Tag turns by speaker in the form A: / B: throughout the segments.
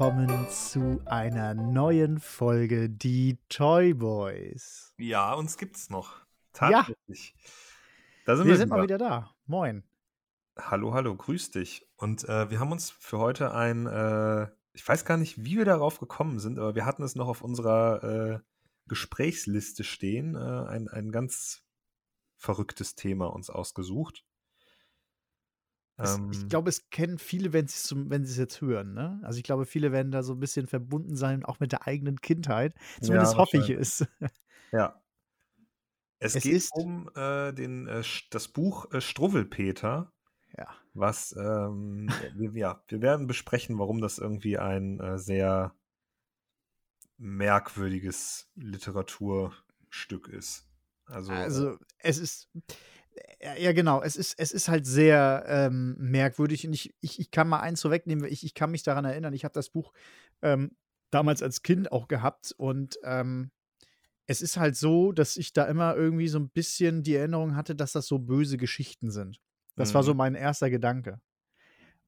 A: willkommen zu einer neuen Folge Die Toy Boys.
B: Ja, uns gibt's noch.
A: Ja,
B: Tatsächlich. Da sind
A: wir
B: wir
A: sind mal
B: wieder.
A: wieder da. Moin.
B: Hallo, hallo, grüß dich. Und äh, wir haben uns für heute ein, äh, ich weiß gar nicht, wie wir darauf gekommen sind, aber wir hatten es noch auf unserer äh, Gesprächsliste stehen, äh, ein, ein ganz verrücktes Thema uns ausgesucht.
A: Es, ich
B: Ähm,
A: glaube, es kennen viele, wenn sie wenn es jetzt hören. Ne? Also ich glaube, viele werden da so ein bisschen verbunden sein, auch mit der eigenen Kindheit. Zumindest
B: ja,
A: hoffe ich es.
B: Ja. Es
A: Es
B: geht um äh, den, äh, das Buch äh, Struwwelpeter,
A: ja,
B: was ähm, wir, ja, wir werden besprechen, warum das irgendwie ein äh, sehr merkwürdiges Literaturstück ist. Also, äh,
A: also es ist, ja genau, es ist, es ist halt sehr ähm, merkwürdig und ich, ich, ich kann mal eins vorwegnehmen, ich, ich kann mich daran erinnern, ich habe das Buch ähm, damals als Kind auch gehabt und ähm, es ist halt so, dass ich da immer irgendwie so ein bisschen die Erinnerung hatte, dass das so böse Geschichten sind. Das war so
B: mhm.
A: mein erster Gedanke.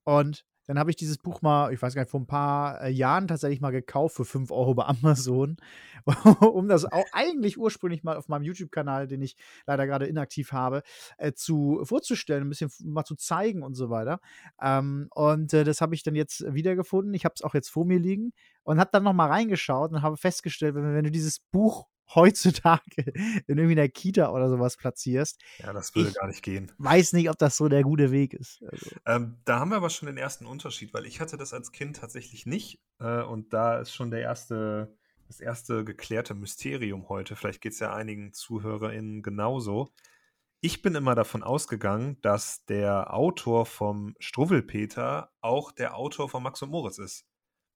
A: Und dann habe ich dieses Buch mal, ich weiß gar nicht, vor ein paar äh, Jahren tatsächlich mal gekauft für 5 Euro bei Amazon, um das auch eigentlich ursprünglich mal auf meinem YouTube-Kanal, den ich leider gerade inaktiv habe, äh, zu vorzustellen, ein bisschen mal zu zeigen und so weiter. Ähm, und äh, das habe ich dann jetzt wiedergefunden. Ich habe es auch jetzt vor mir liegen und habe dann noch mal reingeschaut und habe festgestellt, wenn, wenn du dieses Buch heutzutage in irgendwie einer Kita oder sowas platzierst,
B: ja, das würde
A: ich
B: gar nicht gehen.
A: weiß nicht, ob das so der gute Weg ist. Also,
B: Ähm, da haben wir aber schon den ersten Unterschied, weil ich hatte das als Kind tatsächlich nicht. Äh, und da ist schon der erste, das erste geklärte Mysterium heute. Vielleicht geht es ja einigen ZuhörerInnen genauso. Ich bin immer davon ausgegangen, dass der Autor vom Struwwelpeter auch der Autor von Max und Moritz ist.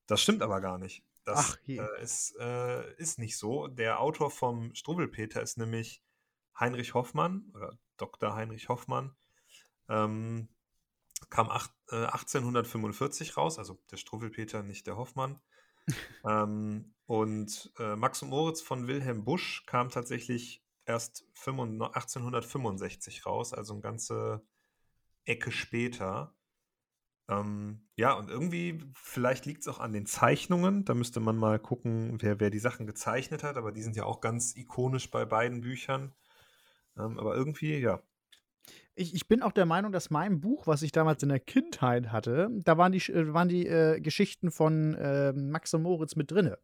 B: Das stimmt aber gar nicht. Das äh, ist, äh, ist nicht so. Der Autor vom Struwwelpeter ist nämlich Heinrich Hoffmann oder Dr. Heinrich Hoffmann. Ähm, kam acht, äh, 1845 raus, also der Struwwelpeter, nicht der Hoffmann. Ähm, und äh, Max und Moritz von Wilhelm Busch kam tatsächlich erst 95 1865 raus, also eine ganze Ecke später. Ähm, ja, und irgendwie, vielleicht liegt es auch an den Zeichnungen. Da müsste man mal gucken, wer, wer die Sachen gezeichnet hat, aber die sind ja auch ganz ikonisch bei beiden Büchern. Ähm, aber irgendwie, ja.
A: Ich, ich bin auch der Meinung, dass mein Buch, was ich damals in der Kindheit hatte, da waren die, äh, waren die äh, Geschichten von äh, Max und Moritz mit drinne.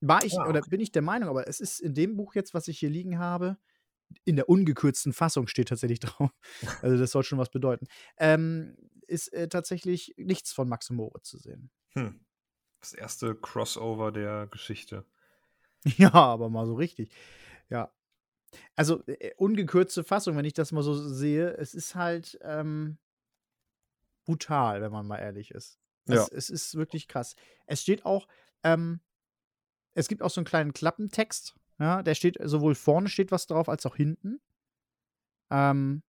A: War ich
B: Ah,
A: oder bin ich der Meinung, aber es ist in dem Buch jetzt, was ich hier liegen habe, in der ungekürzten Fassung steht tatsächlich drauf. Also das soll schon was bedeuten. Ähm, ist äh, tatsächlich nichts von Max und Moritz zu sehen.
B: Hm. Das erste Crossover der Geschichte.
A: Ja, aber mal so richtig. Ja. Also äh, ungekürzte Fassung, wenn ich das mal so sehe, es ist halt ähm, brutal, wenn man mal ehrlich ist.
B: Ja.
A: Es, es ist wirklich krass. Es steht auch, ähm, es gibt auch so einen kleinen Klappentext. Ja, der steht, sowohl vorne steht was drauf, als auch hinten. Ähm,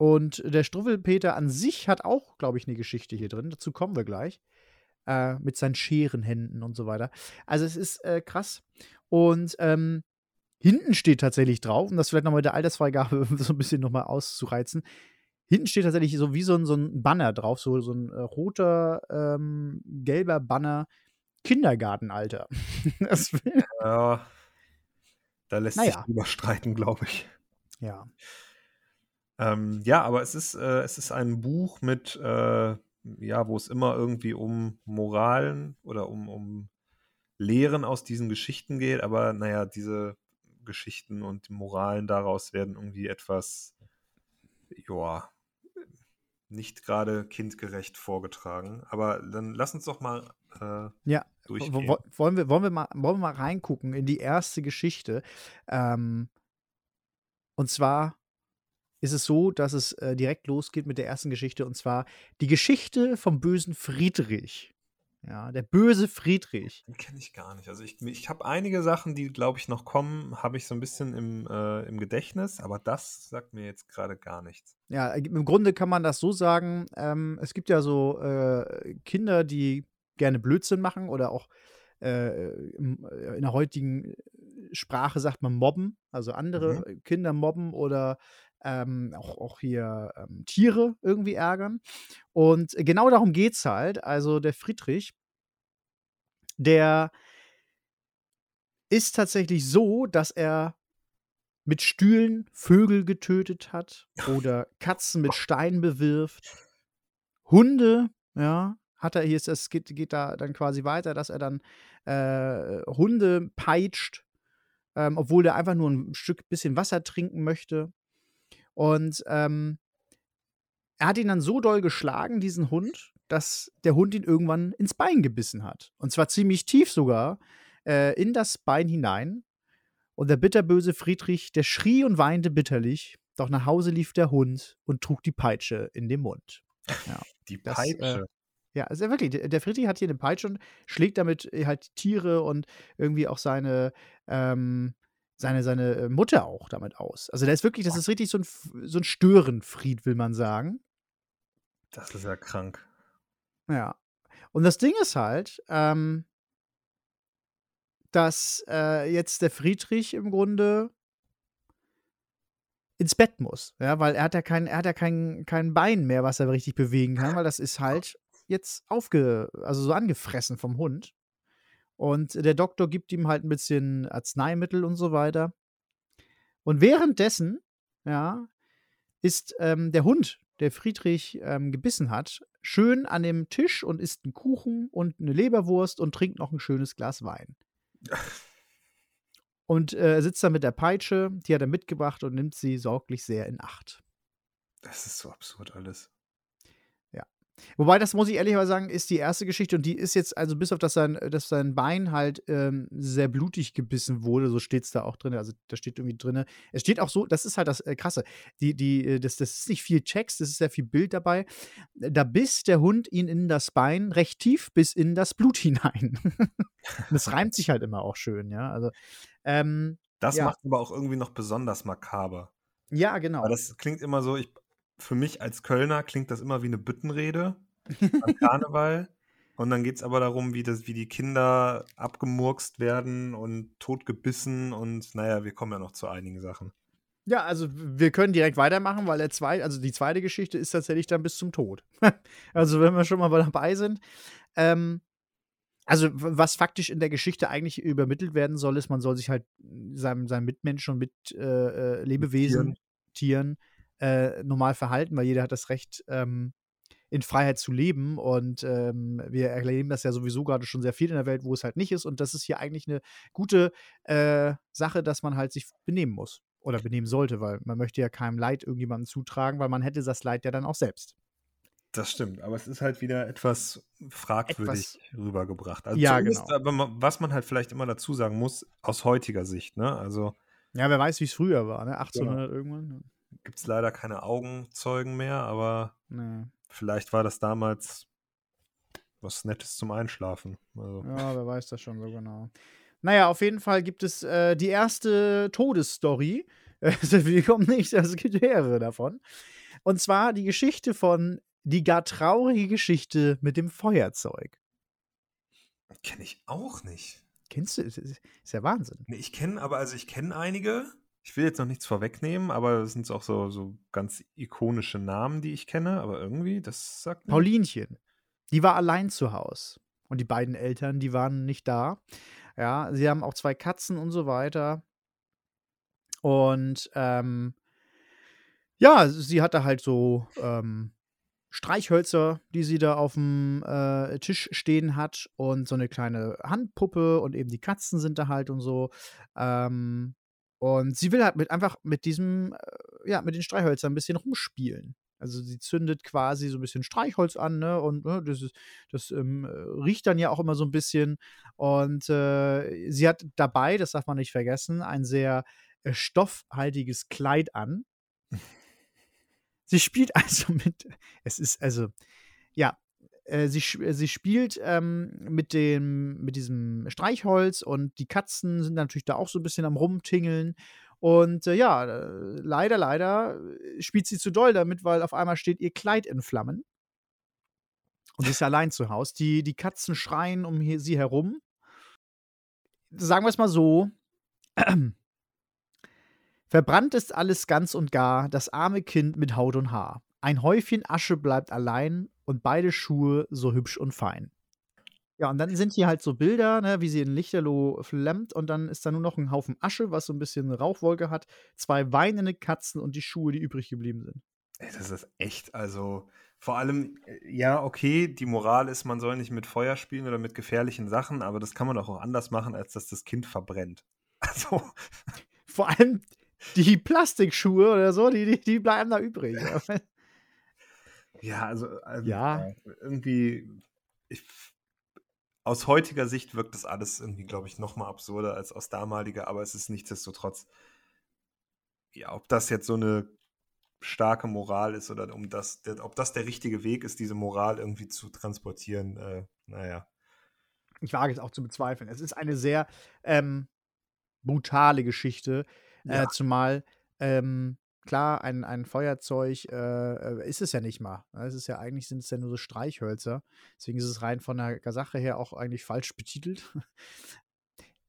A: und der Struwwelpeter an sich hat auch, glaube ich, eine Geschichte hier drin. Dazu kommen wir gleich. Äh, mit seinen Scherenhänden und so weiter. Also es ist äh, krass. Und ähm, hinten steht tatsächlich drauf, um das vielleicht nochmal mit der Altersfreigabe so ein bisschen nochmal auszureizen. Hinten steht tatsächlich so wie so ein, so ein Banner drauf, so, so ein äh, roter, ähm, gelber Banner, Kindergartenalter. das,
B: Ja, da lässt sich
A: naja,
B: drüber streiten, glaube ich.
A: ja.
B: Ähm, ja, aber es ist, äh, es ist ein Buch mit, äh, ja, wo es immer irgendwie um Moralen oder um, um Lehren aus diesen Geschichten geht, aber naja, diese Geschichten und die Moralen daraus werden irgendwie etwas, ja, nicht gerade kindgerecht vorgetragen. Aber dann lass uns doch mal äh,
A: Ja,
B: durchgehen.
A: wo- wollen wir, wollen, wir mal, wollen wir mal reingucken in die erste Geschichte. Ähm, und zwar ist es so, dass es äh, direkt losgeht mit der ersten Geschichte und zwar die Geschichte vom bösen Friedrich. Ja, der böse Friedrich.
B: Den kenne ich gar nicht. Also ich, ich habe einige Sachen, die, glaube ich, noch kommen, habe ich so ein bisschen im, äh, im Gedächtnis, aber das sagt mir jetzt gerade gar nichts.
A: Ja, im Grunde kann man das so sagen, ähm, es gibt ja so äh, Kinder, die gerne Blödsinn machen oder auch äh, äh, in der heutigen Sprache sagt man mobben, also andere
B: Mhm.
A: Kinder mobben oder ähm, auch, auch hier ähm, Tiere irgendwie ärgern. Und genau darum geht es halt. Also der Friedrich der ist tatsächlich so, dass er mit Stühlen Vögel getötet hat oder Katzen mit Steinen bewirft. Hunde, ja, hat er hier, es geht, geht da dann quasi weiter, dass er dann äh, Hunde peitscht, ähm, obwohl er einfach nur ein Stück bisschen Wasser trinken möchte. Und ähm, er hat ihn dann so doll geschlagen, diesen Hund, dass der Hund ihn irgendwann ins Bein gebissen hat. Und zwar ziemlich tief sogar, äh, in das Bein hinein. Und der bitterböse Friedrich, der schrie und weinte bitterlich, doch nach Hause lief der Hund und trug die Peitsche in den Mund.
B: Ja, die Peitsche. Das, äh,
A: ja, also wirklich, der Friedrich hat hier eine Peitsche und schlägt damit äh, halt Tiere und irgendwie auch seine, ähm, seine, seine äh, Mutter auch damit aus. Also der ist wirklich, das ist richtig so ein, so ein Störenfried, will man sagen.
B: Das ist ja krank.
A: Ja. Und das Ding ist halt, ähm, dass äh, jetzt der Friedrich im Grunde ins Bett muss, ja, weil er hat ja kein, er hat ja kein, kein Bein mehr, was er richtig bewegen kann, weil das ist halt jetzt aufge, also so angefressen vom Hund. Und der Doktor gibt ihm halt ein bisschen Arzneimittel und so weiter. Und währenddessen, ja, ist ähm, der Hund, der Friedrich ähm, gebissen hat, schön an dem Tisch und isst einen Kuchen und eine Leberwurst und trinkt noch ein schönes Glas Wein. Und äh, sitzt da mit der Peitsche, die hat er mitgebracht und nimmt sie sorglich sehr in Acht.
B: Das ist so absurd alles.
A: Wobei, das muss ich ehrlich mal sagen, ist die erste Geschichte und die ist jetzt, also bis auf dass sein, dass sein Bein halt ähm, sehr blutig gebissen wurde, so steht es da auch drin. Also da steht irgendwie drin. Es steht auch so, das ist halt das äh, Krasse. Die, die, äh, das, das ist nicht viel Text, das ist sehr viel Bild dabei. Da biss der Hund ihn in das Bein recht tief bis in das Blut hinein. das reimt sich halt immer auch schön, ja. Also, ähm,
B: das
A: ja.
B: macht aber auch irgendwie noch besonders makaber.
A: Ja, genau.
B: Weil das klingt immer so, ich für mich als Kölner klingt das immer wie eine Büttenrede am Karneval. Und dann geht es aber darum, wie, das, wie die Kinder abgemurkst werden und totgebissen und naja, wir kommen ja noch zu einigen Sachen.
A: Ja, also wir können direkt weitermachen, weil der zweite, also die zweite Geschichte ist tatsächlich dann bis zum Tod. also wenn wir schon mal dabei sind. Ähm, also was faktisch in der Geschichte eigentlich übermittelt werden soll, ist, man soll sich halt seinem, seinem Mitmenschen und mit äh, äh Lebewesen, Tieren, Tieren äh, normal verhalten, weil jeder hat das Recht, ähm, in Freiheit zu leben. Und ähm, wir erleben das ja sowieso gerade schon sehr viel in der Welt, wo es halt nicht ist. Und das ist hier eigentlich eine gute äh, Sache, dass man halt sich benehmen muss oder benehmen sollte, weil man möchte ja keinem Leid irgendjemandem zutragen, weil man hätte das Leid ja dann auch selbst.
B: Das stimmt, aber es ist halt wieder etwas fragwürdig etwas, rübergebracht.
A: Also ja, genau.
B: Aber was man halt vielleicht immer dazu sagen muss, aus heutiger Sicht, ne? Also.
A: Ja, wer weiß, wie es früher war, ne? 1800
B: ja.
A: irgendwann
B: gibt es leider keine Augenzeugen mehr, aber nee. vielleicht war das damals was Nettes zum Einschlafen. Also.
A: Ja, wer weiß das schon so genau. Naja, auf jeden Fall gibt es äh, die erste Todesstory. Also, wir kommen nicht, es gibt mehrere davon. Und zwar die Geschichte von Die gar traurige Geschichte mit dem Feuerzeug.
B: Kenne ich auch nicht.
A: Kennst du? Ist, ist ja Wahnsinn.
B: Nee, ich kenne, aber also ich kenne einige, ich will jetzt noch nichts vorwegnehmen, aber es sind auch so, so ganz ikonische Namen, die ich kenne, aber irgendwie, das sagt.
A: Mir. Paulinchen. Die war allein zu Hause. Und die beiden Eltern, die waren nicht da. Ja, sie haben auch zwei Katzen und so weiter. Und ähm, ja, sie hatte halt so ähm, Streichhölzer, die sie da auf dem äh, Tisch stehen hat und so eine kleine Handpuppe und eben die Katzen sind da halt und so. Ähm, und sie will halt mit einfach mit diesem, äh, ja, mit den Streichhölzern ein bisschen rumspielen. Also sie zündet quasi so ein bisschen Streichholz an, ne? Und ne, das, ist, das ähm, riecht dann ja auch immer so ein bisschen. Und äh, sie hat dabei, das darf man nicht vergessen, ein sehr äh, stoffhaltiges Kleid an. sie spielt also mit. Es ist also, ja, äh, sie, äh, sie spielt ähm, mit, dem, mit diesem Streichholz und die Katzen sind natürlich da auch so ein bisschen am Rumtingeln. Und äh, ja, äh, leider, leider spielt sie zu doll damit, weil auf einmal steht ihr Kleid in Flammen. Und sie ist allein zu Hause. Die, die Katzen schreien um hier, sie herum. Sagen wir es mal so. Verbrannt ist alles ganz und gar, das arme Kind mit Haut und Haar. Ein Häufchen Asche bleibt allein und beide Schuhe so hübsch und fein. Ja, und dann sind hier halt so Bilder, ne, wie sie in Lichterloh flammt und dann ist da nur noch ein Haufen Asche, was so ein bisschen 'ne Rauchwolke hat, zwei weinende Katzen und die Schuhe, die übrig geblieben sind.
B: Ey, das ist echt, also vor allem, äh, ja, okay, die Moral ist, man soll nicht mit Feuer spielen oder mit gefährlichen Sachen, aber das kann man doch auch anders machen, als dass das Kind verbrennt. Also,
A: Vor allem die Plastikschuhe oder so, die die die bleiben da übrig.
B: ja, also, ähm,
A: Ja.
B: irgendwie, ich aus heutiger Sicht wirkt das alles irgendwie, glaube ich, noch mal absurder als aus damaliger, aber es ist nichtsdestotrotz ja, ob das jetzt so 'ne starke Moral ist oder um das der ob das der richtige Weg ist, diese Moral irgendwie zu transportieren, äh, na ja.
A: Ich wage es auch zu bezweifeln. Es ist eine sehr, ähm, brutale Geschichte, äh,
B: Ja.
A: zumal, ähm, klar, ein ein Feuerzeug, äh, äh, ist es ja nicht mal. Ne? Es ist ja eigentlich sind es ja nur so Streichhölzer. Deswegen ist es rein von der Sache her auch eigentlich falsch betitelt.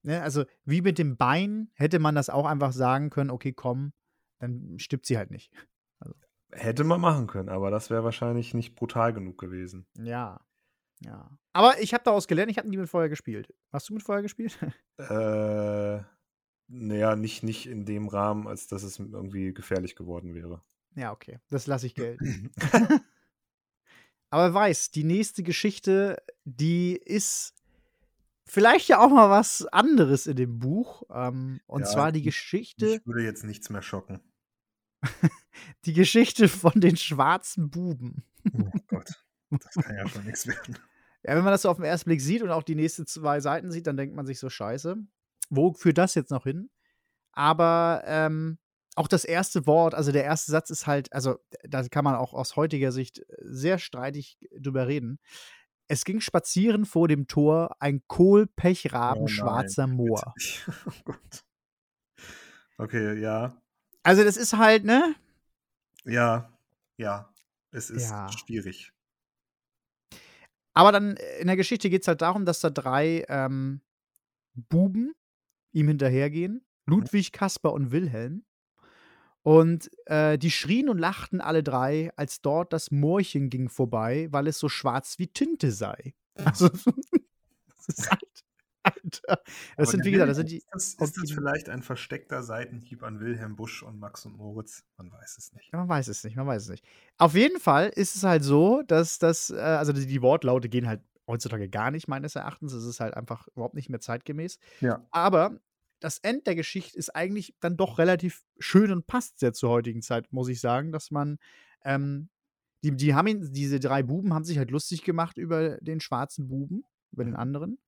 A: Ne, also, wie mit dem Bein hätte man das auch einfach sagen können: „Okay, komm, dann stirbt sie halt nicht.“ Also
B: Hätte man machen können, aber das wäre wahrscheinlich nicht brutal genug gewesen.
A: Ja, ja. Aber ich habe daraus gelernt, ich habe nie mit Feuer gespielt. Hast du mit Feuer gespielt?
B: Äh, na ja, nicht nicht in dem Rahmen, als dass es irgendwie gefährlich geworden wäre.
A: Ja, okay, das lasse ich gelten. Aber weiß, die nächste Geschichte, die ist vielleicht ja auch mal was anderes in dem Buch, ähm, und
B: Ja,
A: zwar die Geschichte
B: mich würde jetzt nichts mehr schocken.
A: die Geschichte von den schwarzen Buben.
B: Oh Gott, das kann ja schon nix werden.
A: Ja, wenn man das so auf 'n ersten Blick sieht und auch die nächsten 2 Seiten sieht, dann denkt man sich so: „Scheiße, wo führt das jetzt noch hin?“ Aber, ähm, auch das erste Wort, also der erste Satz ist halt also, da kann man auch aus heutiger Sicht sehr streitig drüber reden. „Es ging spazieren vor dem Tor ein
B: Oh
A: Kohl-Pechraben
B: nein,
A: schwarzer Moor.“
B: nicht. Oh Gott. Okay, ja.
A: Also, das ist halt, ne?
B: Ja, ja, es ist
A: Ja.
B: schwierig.
A: Aber dann in der Geschichte geht's halt darum, dass da 3, ähm, Buben ihm hinterhergehen,
B: Mhm.
A: Ludwig, Kaspar und Wilhelm. Und, äh, die schrien und lachten alle 3, als dort das Moorchen ging vorbei, weil es so schwarz wie Tinte sei. Also, das ist halt Alter. Das
B: Aber
A: sind, wie gesagt, das sind die
B: ist das ist das vielleicht ein versteckter Seitenhieb an Wilhelm Busch und Max und Moritz? Man weiß es nicht.
A: Ja, man weiß es nicht, man weiß es nicht. Auf jeden Fall ist es halt so, dass das äh, also die Wortlaute gehen halt heutzutage gar nicht meines Erachtens. Es ist halt einfach überhaupt nicht mehr zeitgemäß.
B: Ja.
A: Aber das End der Geschichte ist eigentlich dann doch relativ schön und passt sehr zur heutigen Zeit, muss ich sagen, dass man, ähm die die haben ihn diese 3 Buben haben sich halt lustig gemacht über den schwarzen Buben, über den anderen.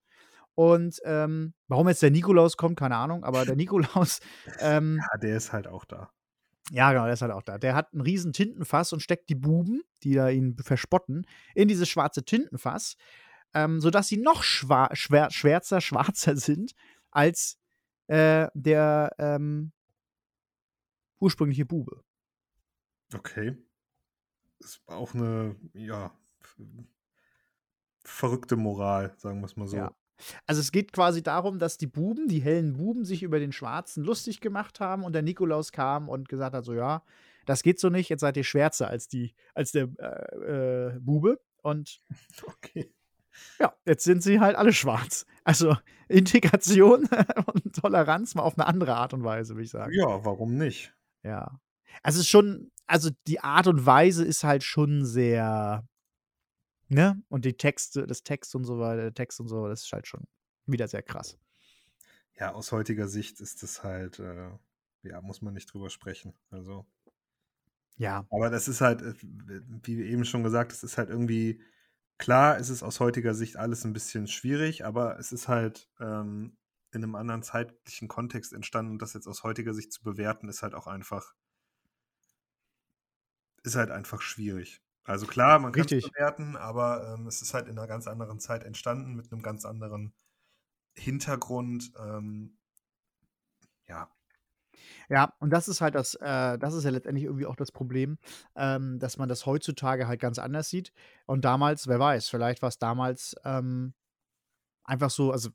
A: Und, ähm, warum jetzt der Nikolaus kommt, keine Ahnung, aber der Nikolaus, ähm
B: Ja, der ist halt auch da.
A: Ja, genau, der ist halt auch da. Der hat 'n riesen Tintenfass und steckt die Buben, die da ihn verspotten, in dieses schwarze Tintenfass, ähm, sodass sie noch schwa schwär schwärzer schwarzer sind als, äh, der, ähm ursprüngliche Bube.
B: Okay. Ist auch 'ne, ja, verrückte Moral, sagen wir's mal so.
A: Ja. Also, es geht quasi darum, dass die Buben, die hellen Buben, sich über den Schwarzen lustig gemacht haben und der Nikolaus kam und gesagt hat so: „Ja, das geht so nicht, jetzt seid ihr schwärzer als die als der, äh, äh, Bube.“ Und
B: Okay.
A: Ja, jetzt sind sie halt alle schwarz. Also, Integration und Toleranz mal auf 'ne andere Art und Weise, würde ich sagen.
B: Ja, warum nicht?
A: Ja. Also, es ist schon also, die Art und Weise ist halt schon sehr ne? Und die Texte das Text und so weiter der Text und so, das ist halt schon wieder sehr krass.
B: Ja, aus heutiger Sicht ist das halt, äh ja, muss man nicht drüber sprechen. Also
A: Ja.
B: aber das ist halt, äh, wie eben schon gesagt, es ist halt irgendwie klar, es ist aus heutiger Sicht alles 'n bisschen schwierig, aber es ist halt, ähm, in 'nem anderen zeitlichen Kontext entstanden und das jetzt aus heutiger Sicht zu bewerten, ist halt auch einfach ist halt einfach schwierig. Also klar, man kann's
A: Richtig.
B: bewerten, aber, ähm, es ist halt in 'ner ganz anderen Zeit entstanden mit 'nem ganz anderen Hintergrund, ähm ja.
A: Ja, und das ist halt das äh, das ist ja letztendlich irgendwie auch das Problem, ähm, dass man das heutzutage halt ganz anders sieht. Und damals, wer weiß, vielleicht war's damals, ähm einfach so, also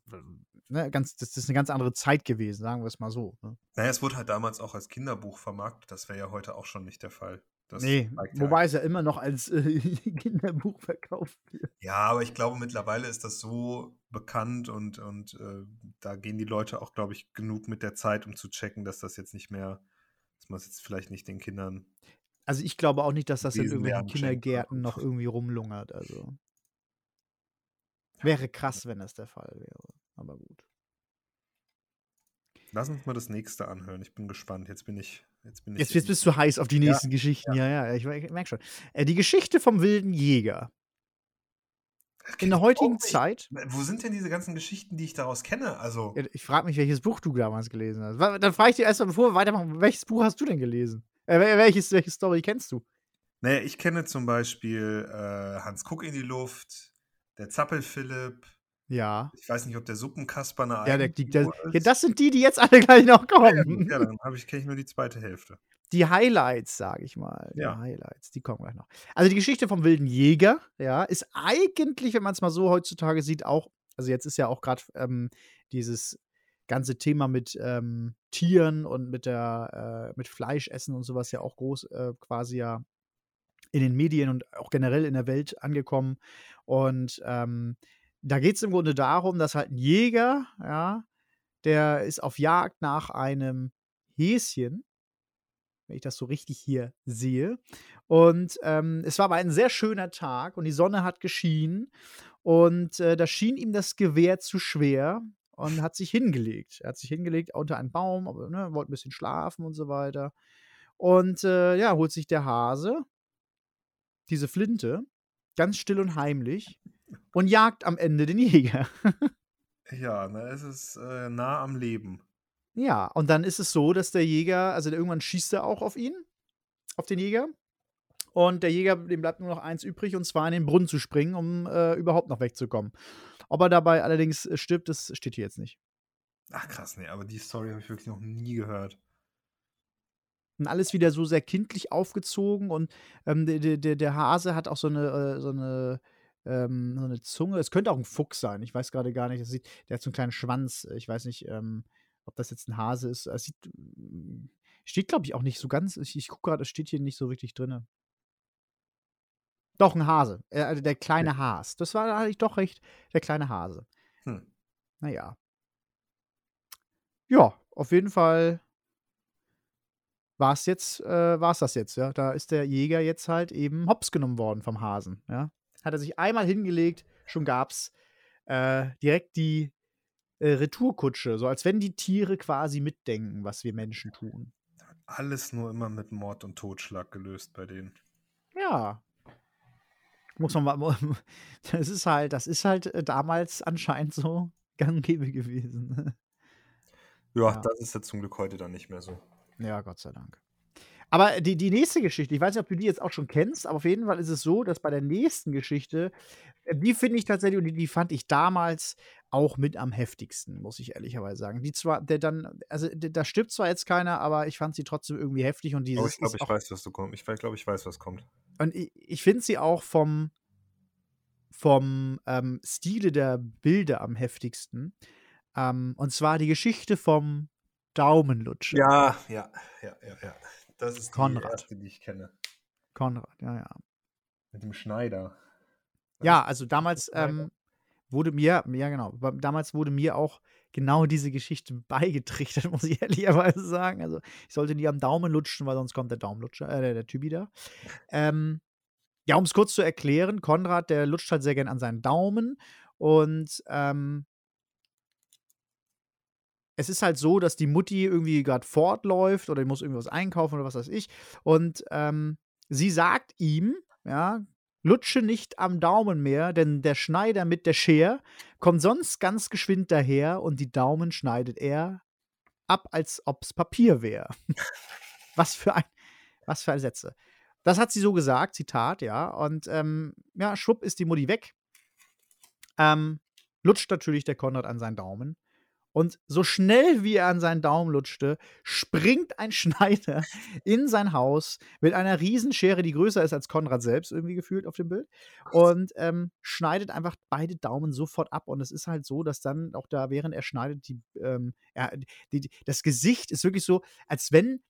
A: ne, ganz, das ist eine ganz andere Zeit gewesen, sagen wir es mal so. Ne?
B: Naja, es wurde halt damals auch als Kinderbuch vermarktet, das wäre ja heute auch schon nicht der Fall. Das
A: nee, wobei es ja immer noch als äh, Kinderbuch verkauft wird.
B: Ja, aber ich glaube, mittlerweile ist das so bekannt und, und äh, da gehen die Leute auch, glaube ich, genug mit der Zeit, um zu checken, dass das jetzt nicht mehr, dass man es jetzt vielleicht nicht den Kindern.
A: Also ich glaube auch nicht, dass das in irgendwelchen Kindergärten noch irgendwie rumlungert. Also wäre krass, wenn das der Fall wäre. Aber gut.
B: Lass uns mal das nächste anhören. Ich bin gespannt. Jetzt bin ich. Jetzt, bin ich
A: Jetzt, jetzt bist du heiß auf die
B: Ja,
A: nächsten Geschichten. Ja, ja, ich, ich merke schon. Äh, die Geschichte vom wilden Jäger. In der heutigen. Zeit.
B: Wo sind denn diese ganzen Geschichten, die ich daraus kenne? Also,
A: Ja, Ich frage mich, welches Buch du damals gelesen hast. Dann frage ich dir erstmal, bevor wir weitermachen, welches Buch hast du denn gelesen? Äh, wel- welches, welche Story kennst du?
B: naja, ich kenne zum Beispiel äh, Hans Kuck in die Luft, der Zappel-Philipp.
A: Ja.
B: Ich weiß nicht, ob der Suppenkasper eine
A: Ja, der, die, der, ja, das sind die, die jetzt alle gleich noch
B: Ja,
A: kommen.
B: gut, ja, dann habe ich, kenne ich nur die zweite Hälfte.
A: Die Highlights, sage ich mal. Die
B: Ja.
A: Highlights, die kommen gleich noch. Also die Geschichte vom wilden Jäger, ja, ist eigentlich, wenn man es mal so heutzutage sieht, auch, also jetzt ist ja auch gerade ähm, dieses ganze Thema mit ähm, Tieren und mit der, äh, mit Fleischessen und sowas ja auch groß äh, quasi ja in den Medien und auch generell in der Welt angekommen. Und ähm, da geht es im Grunde darum, dass halt ein Jäger, ja, der ist auf Jagd nach einem Häschen, wenn ich das so richtig hier sehe. Und ähm, es war aber ein sehr schöner Tag und die Sonne hat geschienen und äh, da schien ihm das Gewehr zu schwer und hat sich hingelegt. Er hat sich hingelegt unter einen Baum, aber ne, wollte ein bisschen schlafen und so weiter. Und äh, ja, holt sich der Hase diese Flinte ganz still und heimlich und jagt am Ende den Jäger.
B: Ja, ne, es ist äh, nah am Leben.
A: Ja, und dann ist es so, dass der Jäger, also der, irgendwann schießt er auch auf ihn, auf den Jäger. Und der Jäger, dem bleibt nur noch eins übrig, und zwar in den Brunnen zu springen, um äh, überhaupt noch wegzukommen. Ob er dabei allerdings äh, stirbt, das steht hier jetzt nicht.
B: Ach krass, nee, aber die Story habe ich wirklich noch nie gehört.
A: Und alles wieder so sehr kindlich aufgezogen und ähm, der, der, der Hase hat auch so eine, äh, so eine, ähm, so eine Zunge. Es könnte auch ein Fuchs sein. Ich weiß gerade gar nicht. Das sieht, der hat so einen kleinen Schwanz. Ich weiß nicht, ähm, ob das jetzt ein Hase ist. Es sieht, mm, steht, glaube ich, auch nicht so ganz. Ich, ich gucke gerade, es steht hier nicht so richtig drin. Doch, ein Hase. Äh, also der kleine Has. Das war da hatte ich doch recht. Der kleine Hase.
B: Hm.
A: Naja. Ja, auf jeden Fall war es jetzt, äh, war es das jetzt, ja. Da ist der Jäger jetzt halt eben hops genommen worden vom Hasen, ja. Hat er sich einmal hingelegt, schon gab's äh, direkt die äh, Retourkutsche, so als wenn die Tiere quasi mitdenken, was wir Menschen tun.
B: Alles nur immer mit Mord und Totschlag gelöst bei denen.
A: Ja. Muss man mal, das ist halt, das ist halt äh, damals anscheinend so gang gewesen.
B: Ja,
A: Ja.
B: das ist ja zum Glück heute dann nicht mehr so.
A: Ja, Gott sei Dank. Aber die, die nächste Geschichte, ich weiß nicht, ob du die jetzt auch schon kennst, aber auf jeden Fall ist es so, dass bei der nächsten Geschichte, äh, die finde ich tatsächlich, und die, die fand ich damals auch mit am heftigsten, muss ich ehrlicherweise sagen. Die zwar, der dann, also der, da stirbt zwar jetzt keiner, aber ich fand sie trotzdem irgendwie heftig und dieses
B: Oh, ich glaube, ich weiß, was du kommst. Ich glaube, ich weiß, was kommt.
A: und ich, ich finde sie auch vom, vom ähm, Stile der Bilder am heftigsten. Ähm, und zwar die Geschichte vom Daumenlutscher.
B: Ja, ja, ja, ja, ja. Das ist
A: Konrad.
B: die erste, die ich kenne.
A: Konrad, ja, ja.
B: Mit dem Schneider.
A: Ja, also damals ähm, wurde mir, ja genau, damals wurde mir auch genau diese Geschichte beigetrichtert, muss ich ehrlicherweise sagen. Also ich sollte nie am Daumen lutschen, weil sonst kommt der Daumenlutscher, äh, der, der Typi da. Ähm, ja, um es kurz zu erklären, Konrad, der lutscht halt sehr gern an seinen Daumen und ähm, es ist halt so, dass die Mutti irgendwie gerade fortläuft oder muss irgendwas einkaufen oder was weiß ich. Und ähm, sie sagt ihm, ja, lutsche nicht am Daumen mehr, denn der Schneider mit der Schere kommt sonst ganz geschwind daher und die Daumen schneidet er ab, als ob's Papier wäre. was für ein, was für ein Sätze. Das hat sie so gesagt, Zitat, ja. Und ähm, ja, schwupp ist die Mutti weg. Ähm, lutscht natürlich der Konrad an seinen Daumen. Und so schnell wie er an seinen Daumen lutschte, springt ein Schneider in sein Haus mit einer Riesenschere, die größer ist als Konrad selbst, irgendwie gefühlt auf dem Bild. Und ähm, schneidet einfach beide Daumen sofort ab. Und es ist halt so, dass dann auch da, während er schneidet, die, ähm, er, die, das Gesicht ist wirklich so, als wenn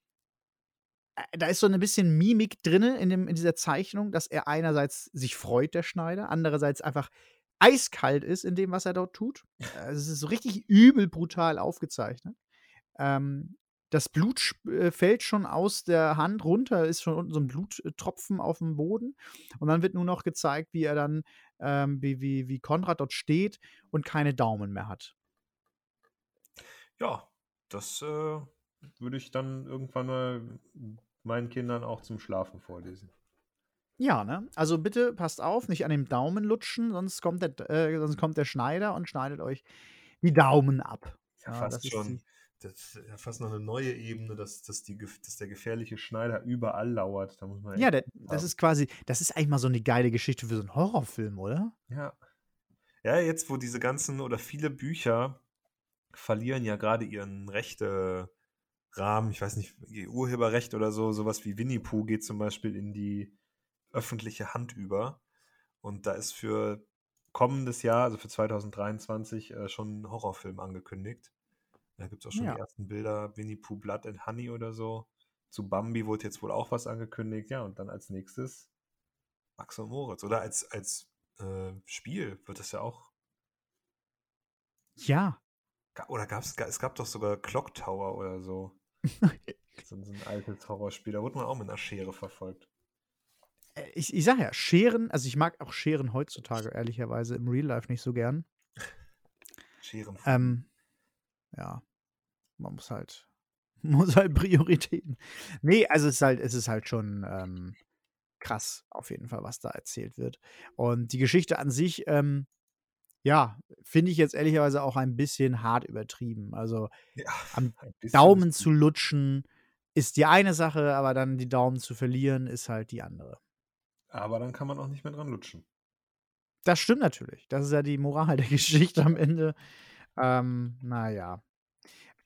A: äh, da ist so ein bisschen Mimik drin in, in dieser Zeichnung, dass er einerseits sich freut, der Schneider, andererseits einfach eiskalt ist in dem, was er dort tut. Also es ist so richtig übel brutal aufgezeichnet. Ähm, das Blut äh, fällt schon aus der Hand runter, ist schon unten so ein Bluttropfen auf dem Boden. Und dann wird nur noch gezeigt, wie er dann, ähm, wie, wie, wie Konrad dort steht und keine Daumen mehr hat.
B: Ja, das äh, würde ich dann irgendwann mal meinen Kindern auch zum Schlafen vorlesen.
A: Ja, ne? Also bitte passt auf, nicht an dem Daumen lutschen, sonst kommt der, äh, sonst kommt der Schneider und schneidet euch die Daumen ab.
B: Ja, ja fast schon. Das ist ja fast noch eine neue Ebene, dass, dass, die, dass der gefährliche Schneider überall lauert. Da muss man
A: ja, der, das ist quasi, das ist eigentlich mal so eine geile Geschichte für so einen Horrorfilm, oder?
B: Ja. Ja, jetzt, wo diese ganzen oder viele Bücher verlieren ja gerade ihren Rechte Rahmen, ich weiß nicht, Urheberrecht oder so, sowas wie Winnie Pooh geht zum Beispiel in die öffentliche Hand über. Und da ist für kommendes Jahr, also für 2023, äh, schon ein Horrorfilm angekündigt. Da gibt es auch schon ja. die ersten Bilder, Winnie Pooh Blood and Honey oder so. Zu Bambi wurde jetzt wohl auch was angekündigt. Ja, und dann als nächstes Max und Moritz. Oder als, als äh, Spiel wird das ja auch.
A: Ja.
B: Oder gab es, es gab doch sogar Clock Tower oder so. so, so ein altes Horrorspiel. Da wurde man auch mit einer Schere verfolgt.
A: Äh, ich, ich sag ja, Scheren, also ich mag auch Scheren heutzutage ehrlicherweise im Real Life nicht so gern.
B: Scheren.
A: Ähm, ja, man muss halt, muss halt Prioritäten. Nee, also es ist halt, es ist halt schon ähm, krass, auf jeden Fall, was da erzählt wird. Und die Geschichte an sich, ähm, ja, finde ich jetzt ehrlicherweise auch ein bisschen hart übertrieben. Also ja, am Daumen zu lutschen ist die eine Sache, aber dann die Daumen zu verlieren ist halt die andere.
B: Aber dann kann man auch nicht mehr dran lutschen.
A: Das stimmt natürlich. Das ist ja die Moral der Geschichte am Ende. Ähm, naja.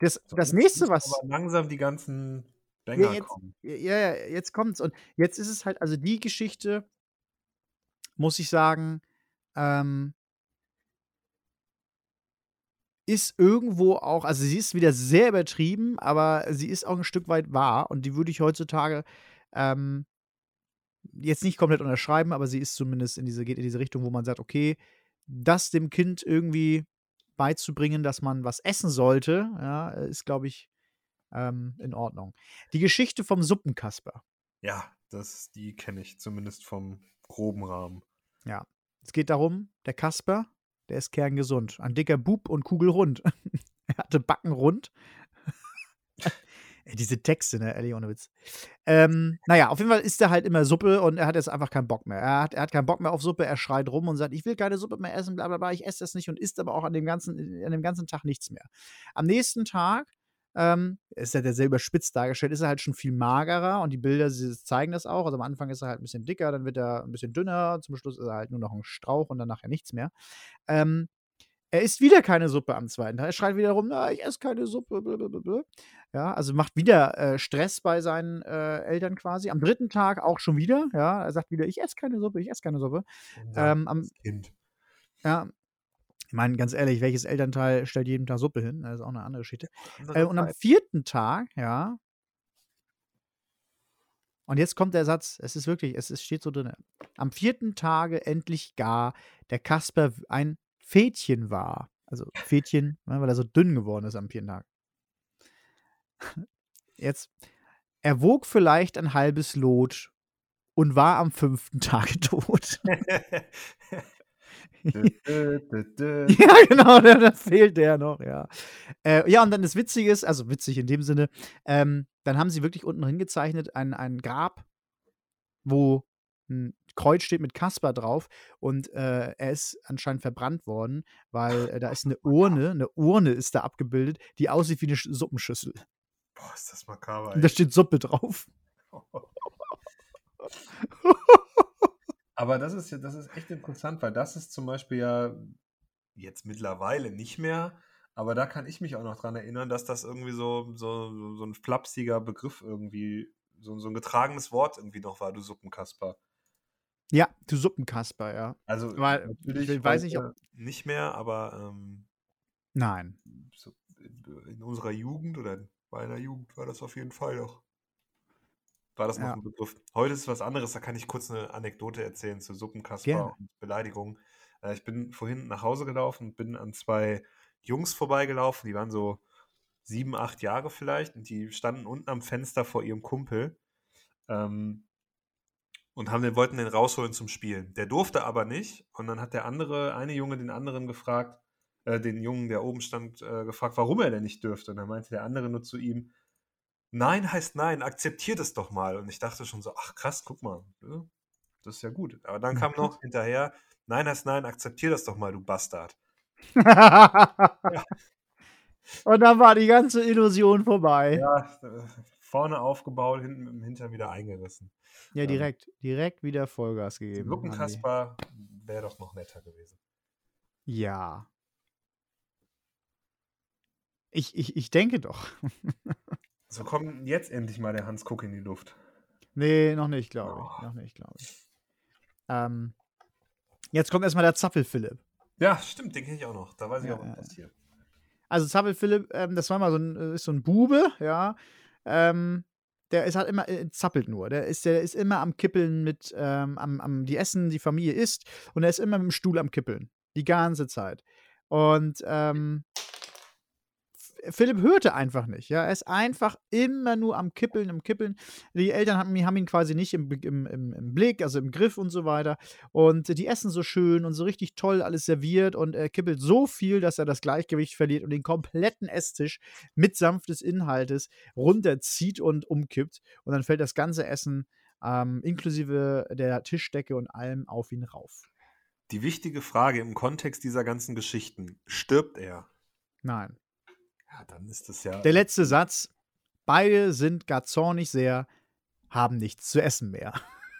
A: Das, so, das nächste, was.
B: Aber langsam die ganzen Banger
A: ja, jetzt,
B: kommen.
A: Ja, ja, jetzt kommt's. Und jetzt ist es halt, also die Geschichte, muss ich sagen, ähm, ist irgendwo auch, also sie ist wieder sehr übertrieben, aber sie ist auch ein Stück weit wahr und die würde ich heutzutage ähm, jetzt nicht komplett unterschreiben, aber sie ist zumindest in diese, geht in diese Richtung, wo man sagt, okay, das dem Kind irgendwie beizubringen, dass man was essen sollte, ja, ist, glaube ich, ähm, in Ordnung. Die Geschichte vom Suppenkasper.
B: Ja, das, die kenne ich zumindest vom groben Rahmen.
A: Ja. Es geht darum, der Kasper, der ist kerngesund. Ein dicker Bub und kugelrund. er hatte Backen rund diese Texte, ne, ehrlich, ohne Witz. Ähm, naja, auf jeden Fall isst er halt immer Suppe und er hat jetzt einfach keinen Bock mehr. Er hat, er hat keinen Bock mehr auf Suppe, er schreit rum und sagt, ich will keine Suppe mehr essen, bla bla bla, ich esse das nicht und isst aber auch an dem ganzen, an dem ganzen Tag nichts mehr. Am nächsten Tag ähm, ist er ja sehr überspitzt dargestellt, ist er halt schon viel magerer und die Bilder zeigen das auch. Also am Anfang ist er halt ein bisschen dicker, dann wird er ein bisschen dünner, zum Schluss ist er halt nur noch ein Strauch und dann nachher nichts mehr. Ähm, er isst wieder keine Suppe am zweiten Tag. Er schreit wieder rum, na, ich esse keine Suppe. Blablabla. Ja, also macht wieder äh, Stress bei seinen äh, Eltern quasi. Am dritten Tag auch schon wieder. Ja, er sagt wieder, ich esse keine Suppe, ich esse keine Suppe.
B: Ja, ähm, am, kind.
A: Ja, ich meine, ganz ehrlich, welches Elternteil stellt jeden Tag Suppe hin? Das ist auch eine andere Geschichte. Äh, und am vierten Tag, ja. Und jetzt kommt der Satz, es ist wirklich, es ist, steht so drin. Am vierten Tage endlich gar der Kasper ein Fädchen war. Also Fädchen, ne, weil er so dünn geworden ist am vierten Tag. Jetzt, er wog vielleicht ein halbes Lot und war am fünften Tag tot. ja, genau, da, da, fehlt der noch, ja. Äh, ja, und dann das Witzige ist, also witzig in dem Sinne, ähm, dann haben sie wirklich unten hingezeichnet ein, ein Grab, wo ein Kreuz steht mit Kasper drauf und äh, er ist anscheinend verbrannt worden, weil äh, da ist eine Urne, eine Urne ist da abgebildet, die aussieht wie eine Suppenschüssel.
B: Boah, ist das makaber.
A: Und da steht Suppe drauf.
B: Aber das ist ja, das ist echt interessant, weil das ist zum Beispiel ja jetzt mittlerweile nicht mehr Aber da kann ich mich auch noch dran erinnern, dass das irgendwie so, so, so ein flapsiger Begriff irgendwie, so, so ein getragenes Wort irgendwie noch war, du Suppenkasper.
A: Ja, du Suppenkasper, ja.
B: Also
A: Weil,
B: natürlich
A: ich weiß nicht,
B: heute nicht mehr, aber ähm,
A: Nein.
B: so in unserer Jugend oder in meiner Jugend war das auf jeden Fall noch. War das noch
A: Ja.
B: ein Begriff. Heute ist was anderes, da kann ich kurz eine Anekdote erzählen zu Suppenkasper
A: Gerne.
B: und Beleidigungen. Äh, ich bin vorhin nach Hause gelaufen und bin an zwei Jungs vorbeigelaufen, die waren so sieben, acht Jahre vielleicht und die standen unten am Fenster vor ihrem Kumpel ähm, und haben den, wollten den rausholen zum Spielen. Der durfte aber nicht und dann hat der andere, eine Junge den anderen gefragt, äh, den Jungen, der oben stand, äh, gefragt, warum er denn nicht dürfte. Und dann meinte der andere nur zu ihm, Nein heißt nein, akzeptiert es doch mal. Und ich dachte schon so, ach krass, guck mal, ja, das ist ja gut. Aber dann kam noch hinterher, nein heißt nein, akzeptier das doch mal, du Bastard.
A: Und dann war die ganze Illusion vorbei.
B: Ja, äh, vorne aufgebaut, hinten mit dem Hintern wieder eingerissen.
A: Ja, direkt, direkt wieder Vollgas gegeben.
B: Luckenkasper wäre doch noch netter gewesen.
A: Ja. Ich, ich, ich denke doch.
B: So kommt jetzt endlich mal der Hans Kuck in die Luft.
A: Nee, noch nicht, glaube ich.
B: Oh.
A: Noch nicht, glaube ich. Ähm, jetzt kommt erstmal der Zappel-Philipp.
B: Ja, stimmt, den kenne ich auch noch. Da weiß ich
A: Ja,
B: auch, was passiert.
A: Also Zappel-Philipp, ähm, das war mal so ein, äh, ist so ein Bube, ja. Ähm, der ist halt immer, äh, zappelt nur. Der ist, der ist immer am Kippeln mit, ähm, am, am, die essen, die Familie isst und er ist immer mit dem Stuhl am Kippeln. Die ganze Zeit. Und ähm, F- Philipp hörte einfach nicht, ja. Er ist einfach immer nur am Kippeln, am Kippeln. Die Eltern haben, ihn- haben ihn quasi nicht im, im, im, im Blick, also im Griff und so weiter. Und die essen so schön und so richtig toll alles serviert und er kippelt so viel, dass er das Gleichgewicht verliert und den kompletten Esstisch mitsamt des Inhaltes runterzieht und umkippt. Und dann fällt das ganze Essen ähm, inklusive der Tischdecke und allem auf ihn rauf.
B: Die wichtige Frage im Kontext dieser ganzen Geschichten: Stirbt er?
A: Nein.
B: Ja, dann ist das ja.
A: Der letzte Satz: Beide sind gar zornig sehr, haben nichts zu essen mehr.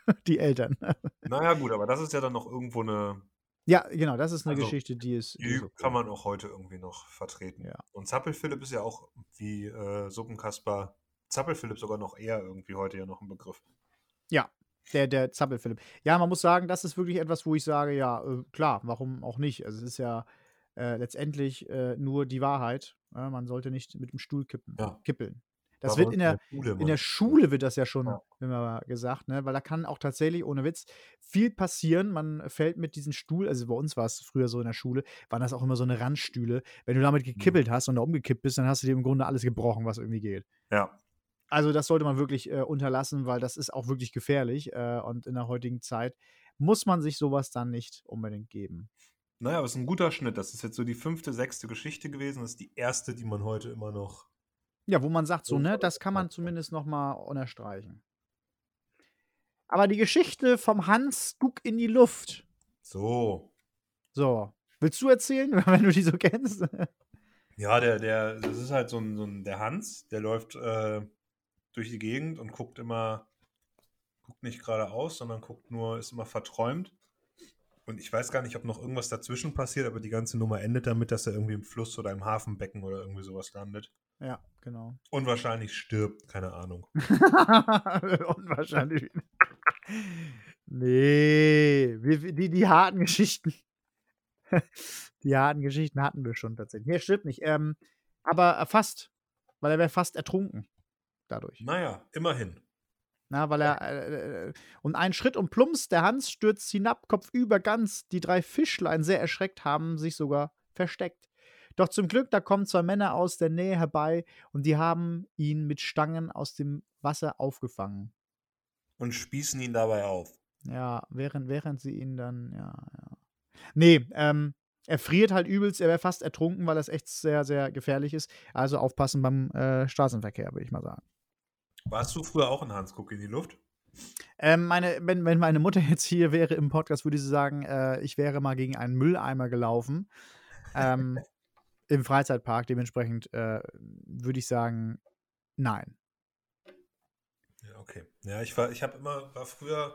A: die Eltern.
B: Naja, gut, aber das ist ja dann noch irgendwo eine.
A: ja, genau, das ist eine
B: Also,
A: Geschichte, die ist.
B: Die
A: okay.
B: kann man auch heute irgendwie noch vertreten.
A: Ja.
B: Und Zappelphilipp ist ja auch wie äh, Suppenkasper. Zappelphilipp sogar noch eher irgendwie heute ja noch ein Begriff.
A: Der, der Zappel-Philipp. Ja, man muss sagen, das ist wirklich etwas, wo ich sage, ja, äh, klar, warum auch nicht? Also es ist ja äh, letztendlich äh, nur die Wahrheit. Ja, man sollte nicht mit dem Stuhl kippen,
B: Ja.
A: kippeln. Das
B: War
A: wird in
B: uns
A: der,
B: Schule
A: in der Schule wird das ja schon
B: Ja.
A: immer gesagt, ne? Weil da kann auch tatsächlich, ohne Witz, viel passieren. Man fällt mit diesem Stuhl, also bei uns war es früher so in der Schule, waren das auch immer so eine Randstühle. Wenn du
B: Mhm.
A: damit gekippelt hast und da umgekippt bist, dann hast du dir im Grunde alles gebrochen, was irgendwie geht.
B: Ja.
A: Also das sollte man wirklich äh, unterlassen, weil das ist auch wirklich gefährlich. Äh, und in der heutigen Zeit muss man sich sowas dann nicht unbedingt geben.
B: Naja, aber es ist ein guter Schnitt. Das ist jetzt so die fünfte, sechste Geschichte gewesen. Das ist die erste, die man heute immer noch.
A: Ja, wo man sagt, so, ne, das kann man zumindest noch mal unterstreichen. Aber die Geschichte vom Hans guck in die Luft.
B: So.
A: So, willst du erzählen, wenn du die so kennst?
B: Ja, der, der, das ist halt so ein, so ein der Hans, der läuft äh, durch die Gegend und guckt immer, guckt nicht geradeaus, sondern guckt nur, ist immer verträumt. Und ich weiß gar nicht, ob noch irgendwas dazwischen passiert, aber die ganze Nummer endet damit, dass er irgendwie im Fluss oder im Hafenbecken oder irgendwie sowas landet.
A: ja, genau.
B: Und wahrscheinlich stirbt, keine Ahnung.
A: Unwahrscheinlich. nee, wir, die, die harten Geschichten. die harten Geschichten hatten wir schon tatsächlich. Nee, stimmt nicht. Ähm, aber fast. Weil er wäre fast ertrunken. Dadurch.
B: Naja, immerhin.
A: Na, weil er. Äh, äh, und ein Schritt und plumps, der Hans stürzt hinab, kopfüber ganz. Die drei Fischlein, sehr erschreckt, haben sich sogar versteckt. Doch zum Glück, da kommen zwei Männer aus der Nähe herbei und die haben ihn mit Stangen aus dem Wasser aufgefangen.
B: Und spießen ihn dabei auf.
A: Ja, während, während sie ihn dann, ja, ja. Nee, ähm, er friert halt übelst, er wäre fast ertrunken, weil das echt sehr, sehr gefährlich ist. Also aufpassen beim äh, Straßenverkehr, würde ich mal sagen.
B: Warst du früher auch ein Hans Guck in die Luft?
A: Ähm, meine, wenn, wenn meine Mutter jetzt hier wäre im Podcast, würde sie sagen, äh, ich wäre mal gegen einen Mülleimer gelaufen. Ähm, Im Freizeitpark. Dementsprechend äh, würde ich sagen, nein.
B: Ja, okay. Ja, ich war, ich habe immer, war früher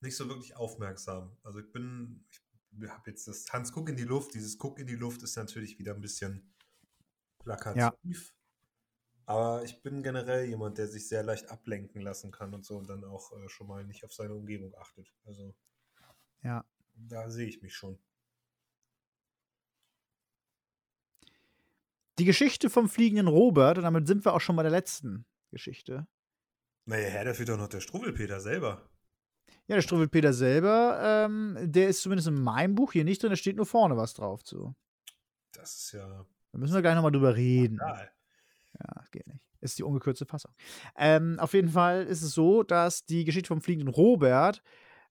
B: nicht so wirklich aufmerksam. Also ich bin, ich habe jetzt das Hans Guck in die Luft, dieses Guck in die Luft ist natürlich wieder ein bisschen plakativ. Aber ich bin generell jemand, der sich sehr leicht ablenken lassen kann und so und dann auch äh, schon mal nicht auf seine Umgebung achtet. Also
A: Ja.
B: da sehe ich mich schon.
A: Die Geschichte vom fliegenden Robert, und damit sind wir auch schon bei der letzten Geschichte.
B: Naja, Herr, da fehlt doch noch der Struwwelpeter selber.
A: Ja, der Struwwelpeter selber, ähm, der ist zumindest in meinem Buch hier nicht drin, da steht nur vorne was drauf zu.
B: Das ist ja
A: Da müssen wir gleich nochmal drüber reden.
B: egal.
A: Ja, geht nicht. Ist die ungekürzte Fassung. Ähm, auf jeden Fall ist es so, dass die Geschichte vom fliegenden Robert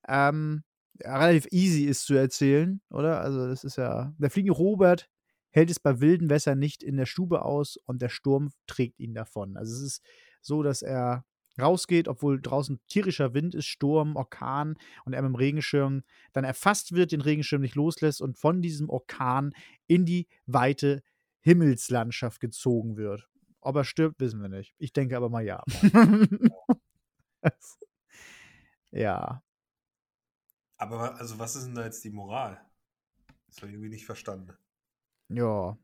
A: ähm, ja, relativ easy ist zu erzählen, oder? Also, das ist ja. Der fliegende Robert hält es bei wilden Wässern nicht in der Stube aus und der Sturm trägt ihn davon. Also, es ist so, dass er rausgeht, obwohl draußen tierischer Wind ist, Sturm, Orkan und er mit dem Regenschirm dann erfasst wird, den Regenschirm nicht loslässt und von diesem Orkan in die weite Himmelslandschaft gezogen wird. Ob er stirbt, wissen wir nicht. Ich denke aber mal ja. ja.
B: Aber also was ist denn da jetzt die Moral? Das habe ich irgendwie nicht verstanden.
A: Ja.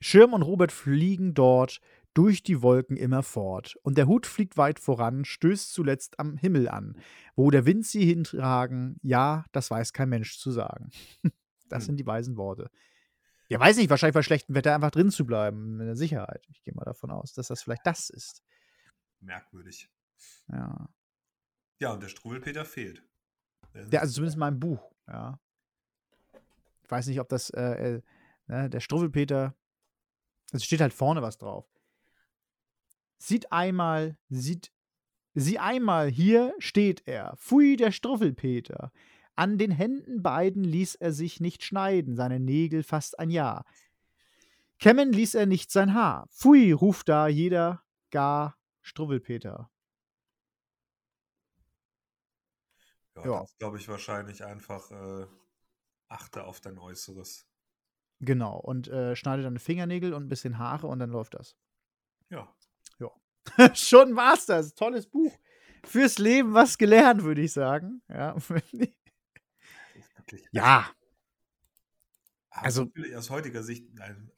A: Schirm und Robert fliegen dort durch die Wolken immer fort. Und der Hut fliegt weit voran, stößt zuletzt am Himmel an. Wo der Wind sie hintragen, ja, das weiß kein Mensch zu sagen. Das
B: Hm.
A: sind die weisen Worte. Ja, weiß nicht, wahrscheinlich bei schlechtem Wetter einfach drin zu bleiben, in der Sicherheit. Ich gehe mal davon aus, dass das vielleicht das ist.
B: Merkwürdig.
A: Ja.
B: Ja, und der Struwwelpeter fehlt. Der ist
A: Ja, also zumindest in meinem Buch, ja. Ich weiß nicht, ob das, äh, äh, ne, der Struwwelpeter, es steht halt vorne was drauf. Sieht einmal, sieht, sieh einmal, hier steht er. Pfui, der Struffelpeter. An den Händen beiden ließ er sich nicht schneiden, seine Nägel fast ein Jahr. Kämmen ließ er nicht sein Haar. Pfui, ruft da jeder gar Struwwelpeter.
B: ja,
A: ja.
B: das glaube ich wahrscheinlich einfach äh, achte auf dein Äußeres.
A: Genau, und äh, schneidet dann Fingernägel und ein bisschen Haare und dann läuft das.
B: Ja.
A: Schon war's das. Tolles Buch. Fürs Leben was gelernt, würde ich sagen. Ja.
B: Wirklich
A: ja. Also-
B: natürlich aus heutiger Sicht ein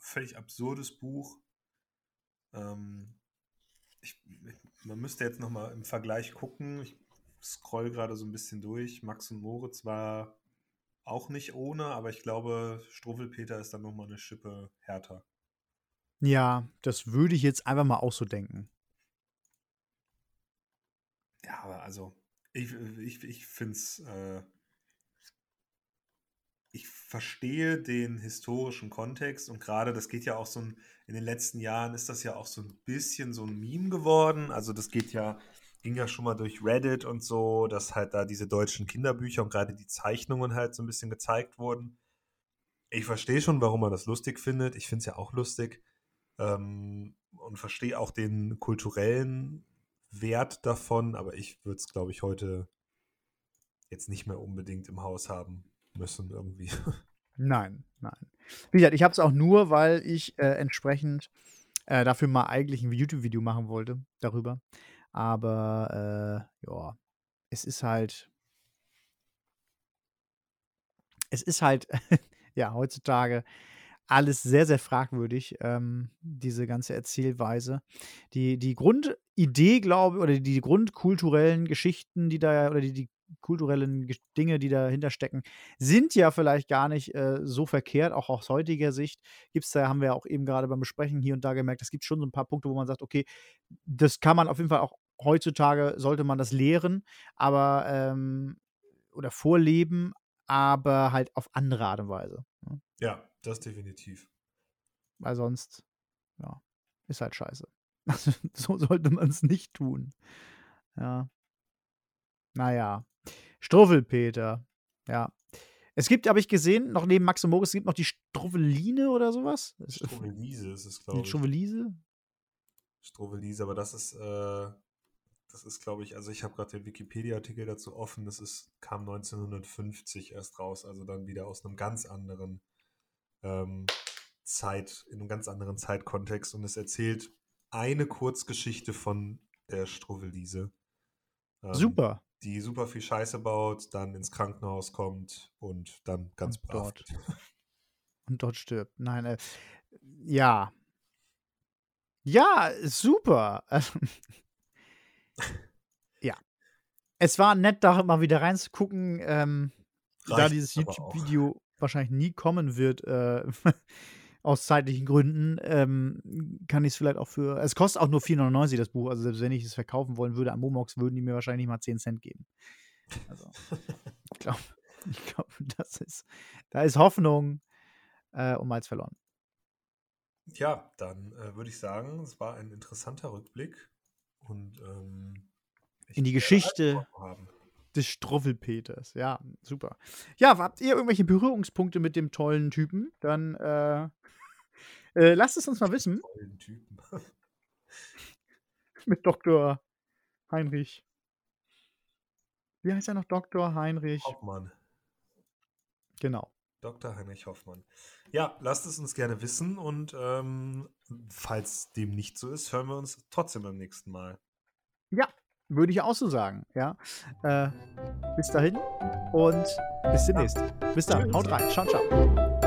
B: völlig absurdes Buch. Ähm, ich, man müsste jetzt noch mal im Vergleich gucken. Ich scroll gerade so ein bisschen durch. Max und Moritz war auch nicht ohne, aber ich glaube, Struwwelpeter ist dann noch mal eine Schippe härter.
A: Ja, das würde ich jetzt einfach mal auch so denken.
B: Ja, aber also, ich, ich, ich finde es. Äh, ich verstehe den historischen Kontext und gerade das geht ja auch so ein, in den letzten Jahren ist das ja auch so ein bisschen so ein Meme geworden. Also, das geht ja, ging ja schon mal durch Reddit und so, dass halt da diese deutschen Kinderbücher und gerade die Zeichnungen halt so ein bisschen gezeigt wurden. Ich verstehe schon, warum man das lustig findet. Ich finde es ja auch lustig. Ähm, und verstehe auch den kulturellen Wert davon, aber ich würde es, glaube ich, heute jetzt nicht mehr unbedingt im Haus haben müssen irgendwie.
A: Nein, nein. Wie gesagt, ich habe es auch nur, weil ich äh, entsprechend äh, dafür mal eigentlich ein YouTube-Video machen wollte darüber. Aber äh, ja, es ist halt. Es ist halt, ja, heutzutage alles sehr, sehr fragwürdig, ähm, diese ganze Erzählweise. Die, die Grundidee, glaube ich, oder die, grundkulturellen Geschichten, die da, oder die, die kulturellen Dinge, die dahinter stecken, sind ja vielleicht gar nicht äh, so verkehrt, auch aus heutiger Sicht. Gibt es da, haben wir ja auch eben gerade beim Besprechen hier und da gemerkt, es gibt schon so ein paar Punkte, wo man sagt, okay, das kann man auf jeden Fall auch heutzutage, sollte man das lehren, aber ähm, oder vorleben, aber halt auf andere Art und Weise. Ne?
B: ja, das definitiv.
A: Weil sonst, ja, ist halt scheiße. So sollte man es nicht tun. Ja. Naja. Struffelpeter. Ja. Es gibt, habe ich gesehen, noch neben Max und Moritz, es gibt noch die Struffeline oder sowas. Das ist-
B: es, glaube ich.
A: Struwelise?
B: Struwelise, aber das ist, äh, das ist, glaube ich, also ich habe gerade den Wikipedia-Artikel dazu offen, das ist, kam 1950 erst raus, also dann wieder aus einem ganz anderen ähm, Zeit, in einem ganz anderen Zeitkontext und es erzählt eine Kurzgeschichte von der Struwelise. Ähm,
A: Super.
B: Die super viel Scheiße baut, dann ins Krankenhaus kommt und dann ganz
A: Und
B: brav.
A: dort. Und dort stirbt. Nein, äh, Ja. Ja, super. ja. Es war nett, da mal wieder reinzugucken. Ähm, da dieses YouTube-Video wahrscheinlich nie kommen wird, äh, aus zeitlichen Gründen, ähm, kann ich es vielleicht auch für. Es kostet auch nur 4,99 das Buch. Also, selbst wenn ich es verkaufen wollen würde am Momox, würden die mir wahrscheinlich mal 10 Cent geben. Also, ich glaube, ich glaub, das ist. Da ist Hoffnung äh, und Malz verloren.
B: Ja, dann äh, würde ich sagen, es war ein interessanter Rückblick und ähm,
A: in die Geschichte des Struffelpeters. Ja, super. Ja, habt ihr irgendwelche Berührungspunkte mit dem tollen Typen? Dann äh, äh, lasst es uns mal wissen. Tollen Typen. mit Dr. Heinrich. Wie heißt er noch? Dr. Heinrich.
B: Hoffmann.
A: Genau.
B: Dr. Heinrich Hoffmann. Ja, lasst es uns gerne wissen und ähm, falls dem nicht so ist, hören wir uns trotzdem beim nächsten Mal.
A: Ja, würde ich auch so sagen. Ja. Äh, bis dahin und bis demnächst. Bis dann. Haut rein. Ciao, ciao.